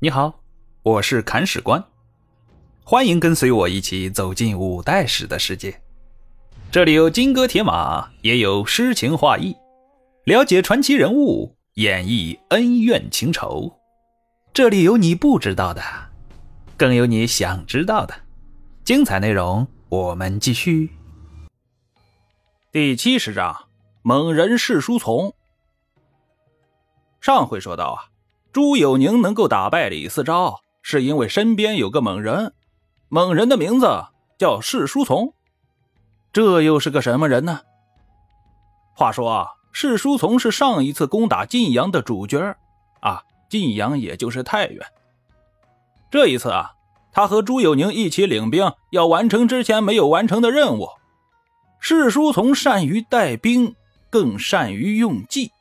你好，我是砍史官，欢迎跟随我一起走进五代史的世界。这里有金戈铁马，也有诗情画意，了解传奇人物，演绎恩怨情仇。这里有你不知道的，更有你想知道的。精彩内容，我们继续。第七十章：猛人是书从。上回说到啊。朱有宁能够打败李四昭，是因为身边有个猛人，猛人的名字叫释书从。这又是个什么人呢？话说啊，释书从是上一次攻打晋阳的主角啊，晋阳也就是太原。这一次啊，他和朱有宁一起领兵，要完成之前没有完成的任务。释书从善于带兵，更善于用计。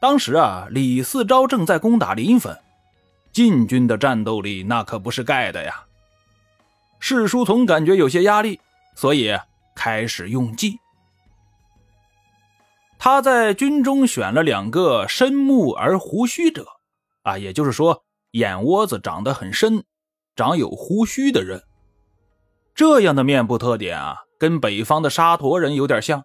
当时啊，李四钊正在攻打临汾，晋军的战斗力那可不是盖的呀。释书从感觉有些压力，所以开始用计。他在军中选了两个深目而胡须者，啊，也就是说眼窝子长得很深、长有胡须的人。这样的面部特点啊，跟北方的沙陀人有点像。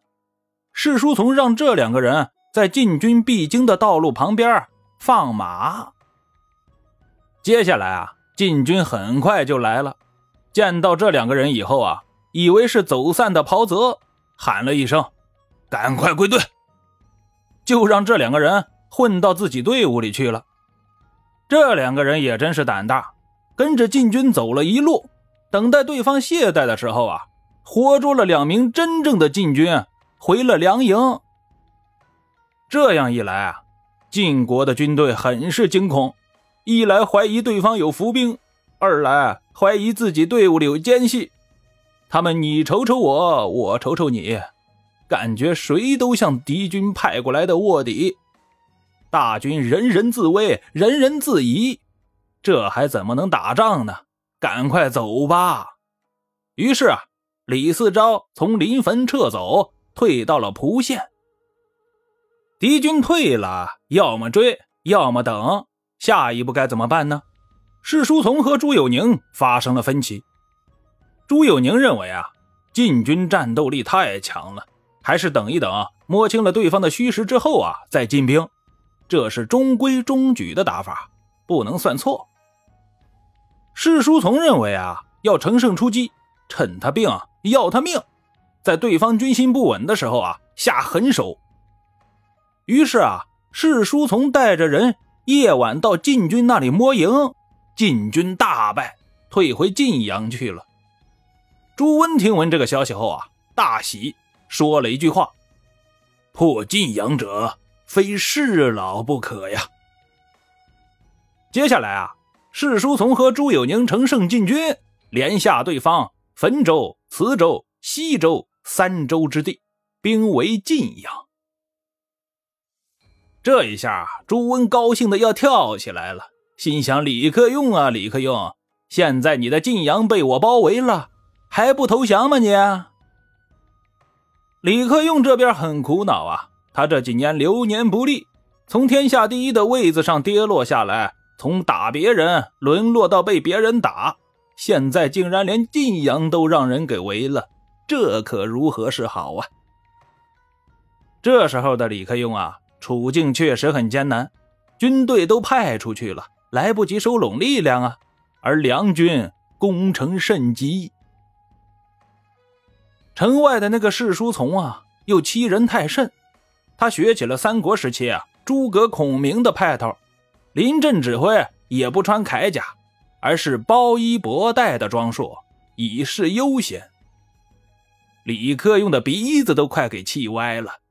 释书从让这两个人。在晋军必经的道路旁边放马。接下来啊，禁军很快就来了。见到这两个人以后啊，以为是走散的袍泽，喊了一声：“赶快归队！”就让这两个人混到自己队伍里去了。这两个人也真是胆大，跟着禁军走了一路，等待对方懈怠的时候啊，活捉了两名真正的禁军，回了粮营。这样一来啊，晋国的军队很是惊恐，一来怀疑对方有伏兵，二来怀疑自己队伍里有奸细。他们你瞅瞅我，我瞅瞅你，感觉谁都像敌军派过来的卧底。大军人人自危，人人自疑，这还怎么能打仗呢？赶快走吧！于是啊，李四钊从临汾撤走，退到了蒲县。敌军退了，要么追，要么等。下一步该怎么办呢？是书从和朱有宁发生了分歧。朱有宁认为啊，晋军战斗力太强了，还是等一等，摸清了对方的虚实之后啊，再进兵，这是中规中矩的打法，不能算错。释书从认为啊，要乘胜出击，趁他病要他命，在对方军心不稳的时候啊，下狠手。于是啊，释书从带着人夜晚到晋军那里摸营，晋军大败，退回晋阳去了。朱温听闻这个消息后啊，大喜，说了一句话：“破晋阳者，非士老不可呀。”接下来啊，释书从和朱有宁乘胜进军，连下对方汾州、磁州、西州三州之地，兵围晋阳。这一下，朱温高兴的要跳起来了，心想：“李克用啊，李克用，现在你的晋阳被我包围了，还不投降吗？你！”李克用这边很苦恼啊，他这几年流年不利，从天下第一的位子上跌落下来，从打别人沦落到被别人打，现在竟然连晋阳都让人给围了，这可如何是好啊？这时候的李克用啊。处境确实很艰难，军队都派出去了，来不及收拢力量啊！而梁军攻城甚急，城外的那个侍书从啊，又欺人太甚。他学起了三国时期啊诸葛孔明的派头，临阵指挥也不穿铠甲，而是包衣博带的装束，以示悠闲。李克用的鼻子都快给气歪了。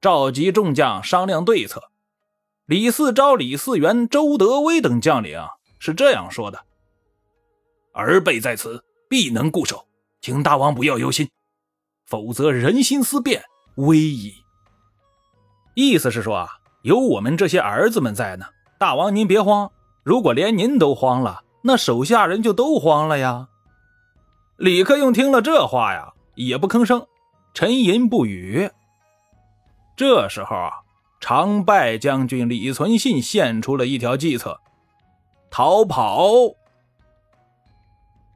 召集众将商量对策。李四昭、李四元、周德威等将领是这样说的：“儿辈在此，必能固守，请大王不要忧心。否则人心思变，危矣。”意思是说啊，有我们这些儿子们在呢，大王您别慌。如果连您都慌了，那手下人就都慌了呀。李克用听了这话呀，也不吭声，沉吟不语。这时候啊，常败将军李存信献出了一条计策。逃跑。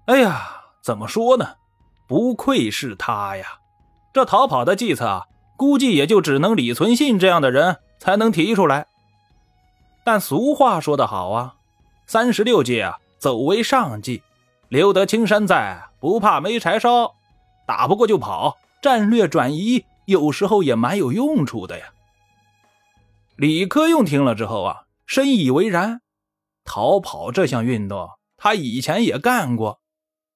哎呀，怎么说呢？不愧是他呀！这逃跑的计策啊，估计也就只能李存信这样的人才能提出来。但俗话说得好啊，三十六计啊，走为上计。留得青山在，不怕没柴烧。打不过就跑，战略转移有时候也蛮有用处的呀。李克用听了之后啊，深以为然。逃跑这项运动，他以前也干过。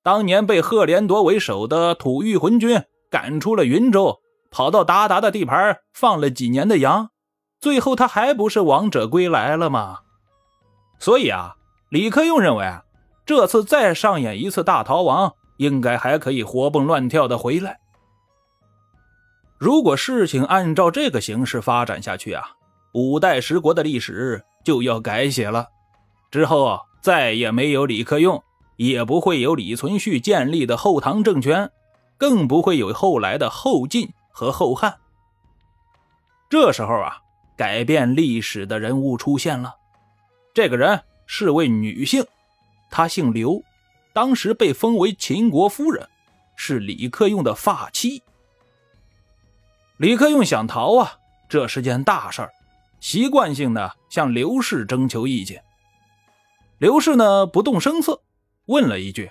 当年被赫连铎为首的吐谷浑军赶出了云州，跑到鞑靼的地盘放了几年的羊，最后他还不是王者归来了吗？所以啊，李克用认为啊，这次再上演一次大逃亡，应该还可以活蹦乱跳的回来。如果事情按照这个形势发展下去啊，五代十国的历史就要改写了，之后再也没有李克用。也不会有李存勖建立的后唐政权，更不会有后来的后晋和后汉。这时候啊，改变历史的人物出现了。这个人是位女性，她姓刘，当时被封为秦国夫人，是李克用的发妻。李克用想逃啊，这是件大事儿，习惯性的向刘氏征求意见。刘氏呢，不动声色。问了一句：“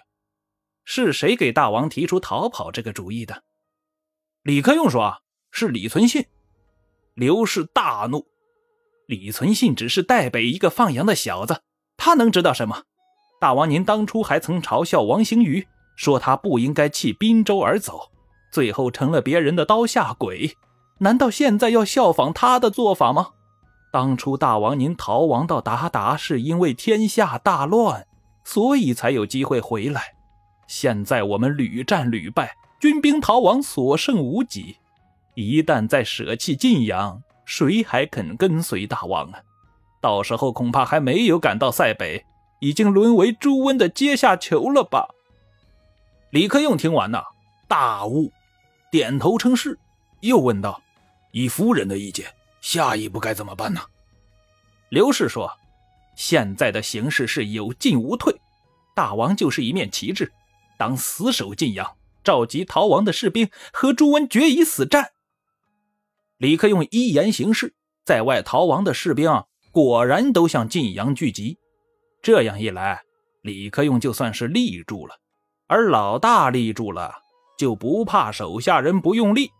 是谁给大王提出逃跑这个主意的？”李克用说：“是李存信。”刘氏大怒：“李存信只是代北一个放羊的小子，他能知道什么？大王您当初还曾嘲笑王行瑜，说他不应该弃滨州而走，最后成了别人的刀下鬼。难道现在要效仿他的做法吗？当初大王您逃亡到鞑靼，是因为天下大乱。”所以才有机会回来。现在我们屡战屡败，军兵逃亡，所剩无几。一旦再舍弃晋阳，谁还肯跟随大王啊？到时候恐怕还没有赶到塞北，已经沦为朱温的阶下囚了吧？李克用听完呐，大悟，点头称是，又问道：“以夫人的意见，下一步该怎么办呢？”刘氏说。现在的形势是有进无退，大王就是一面旗帜，当死守晋阳，召集逃亡的士兵和朱温决一死战。李克用一言行事，在外逃亡的士兵果然都向晋阳聚集。这样一来，李克用就算是立住了，而老大立住了，就不怕手下人不用力。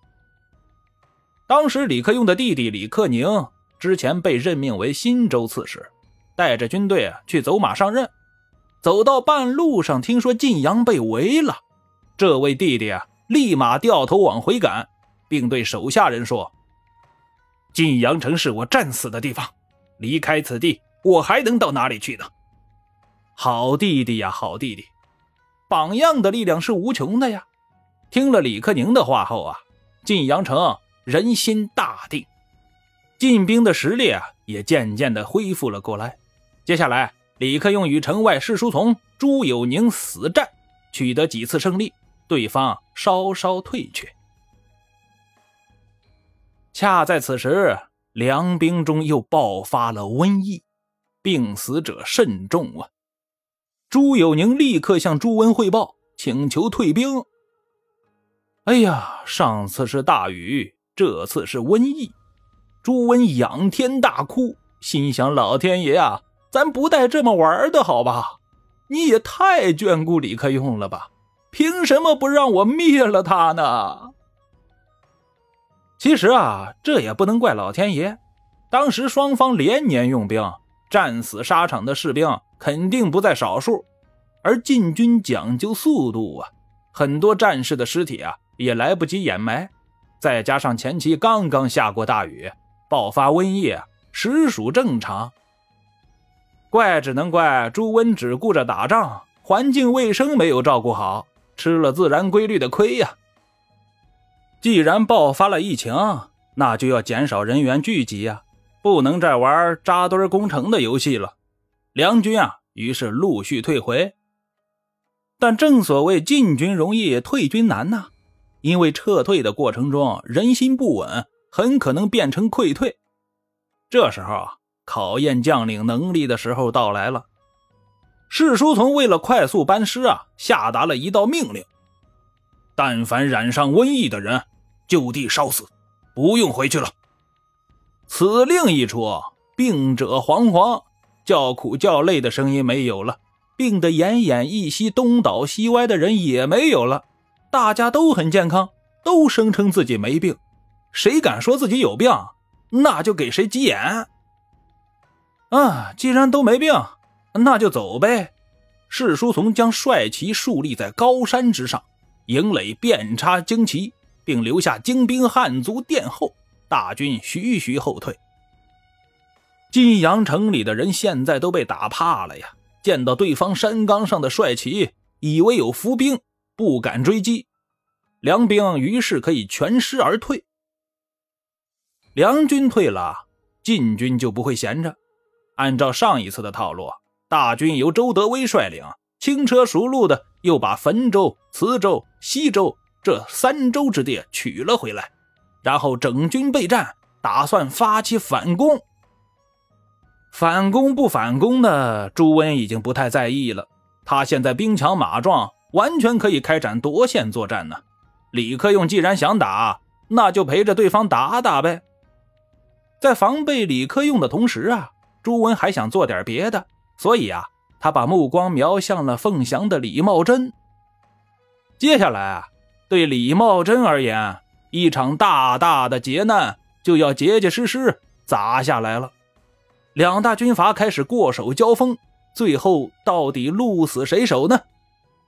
当时李克用的弟弟李克宁之前被任命为新州刺史。带着军队啊去走马上任，走到半路上，听说晋阳被围了，这位弟弟啊立马掉头往回赶，并对手下人说：“晋阳城是我战死的地方，离开此地，我还能到哪里去呢？”好弟弟呀，好弟弟，榜样的力量是无穷的呀！听了李克宁的话后啊，晋阳城人心大定，晋兵的实力啊也渐渐的恢复了过来。接下来，李克用与城外侍书从朱友宁死战，取得几次胜利，对方稍稍退却。恰在此时，梁兵中又爆发了瘟疫，病死者甚重啊！朱友宁立刻向朱温汇报，请求退兵。哎呀，上次是大雨，这次是瘟疫，朱温仰天大哭，心想：老天爷啊！咱不带这么玩的好吧？你也太眷顾李克用了吧？凭什么不让我灭了他呢？其实啊，这也不能怪老天爷。当时双方连年用兵，战死沙场的士兵肯定不在少数。而晋军讲究速度啊，很多战士的尸体啊也来不及掩埋。再加上前期刚刚下过大雨，爆发瘟疫，实属正常。怪只能怪朱温只顾着打仗，环境卫生没有照顾好，吃了自然规律的亏呀。既然爆发了疫情，那就要减少人员聚集呀，不能再玩扎堆攻城的游戏了。梁军啊，于是陆续退回。但正所谓进军容易退军难呐，因为撤退的过程中人心不稳，很可能变成溃退。这时候啊。考验将领能力的时候到来了。史书从为了快速班师啊，下达了一道命令：但凡染上瘟疫的人，就地烧死，不用回去了。此令一出，病者惶惶，叫苦叫累的声音没有了，病得奄奄一息、东倒西歪的人也没有了，大家都很健康，都声称自己没病。谁敢说自己有病，那就给谁急眼。啊，既然都没病，那就走呗。士书从将帅旗竖立在高山之上，营垒遍插旌旗，并留下精兵汉卒殿后。大军徐徐后退。晋阳城里的人现在都被打怕了呀！见到对方山岗上的帅旗，以为有伏兵，不敢追击。梁兵于是可以全师而退。梁军退了，晋军就不会闲着。按照上一次的套路，大军由周德威率领，轻车熟路的又把汾州、磁州、西州这三州之地取了回来。然后整军备战，打算发起反攻。反攻不反攻的，朱温已经不太在意了。他现在兵强马壮，完全可以开展夺线作战呢。李克用既然想打，那就陪着对方打打呗。在防备李克用的同时啊，朱温还想做点别的，所以啊，他把目光瞄向了凤翔的李茂贞。接下来啊，对李茂贞而言。一场大大的劫难就要结结实实砸下来了，两大军阀开始过手交锋，最后到底鹿死谁手呢？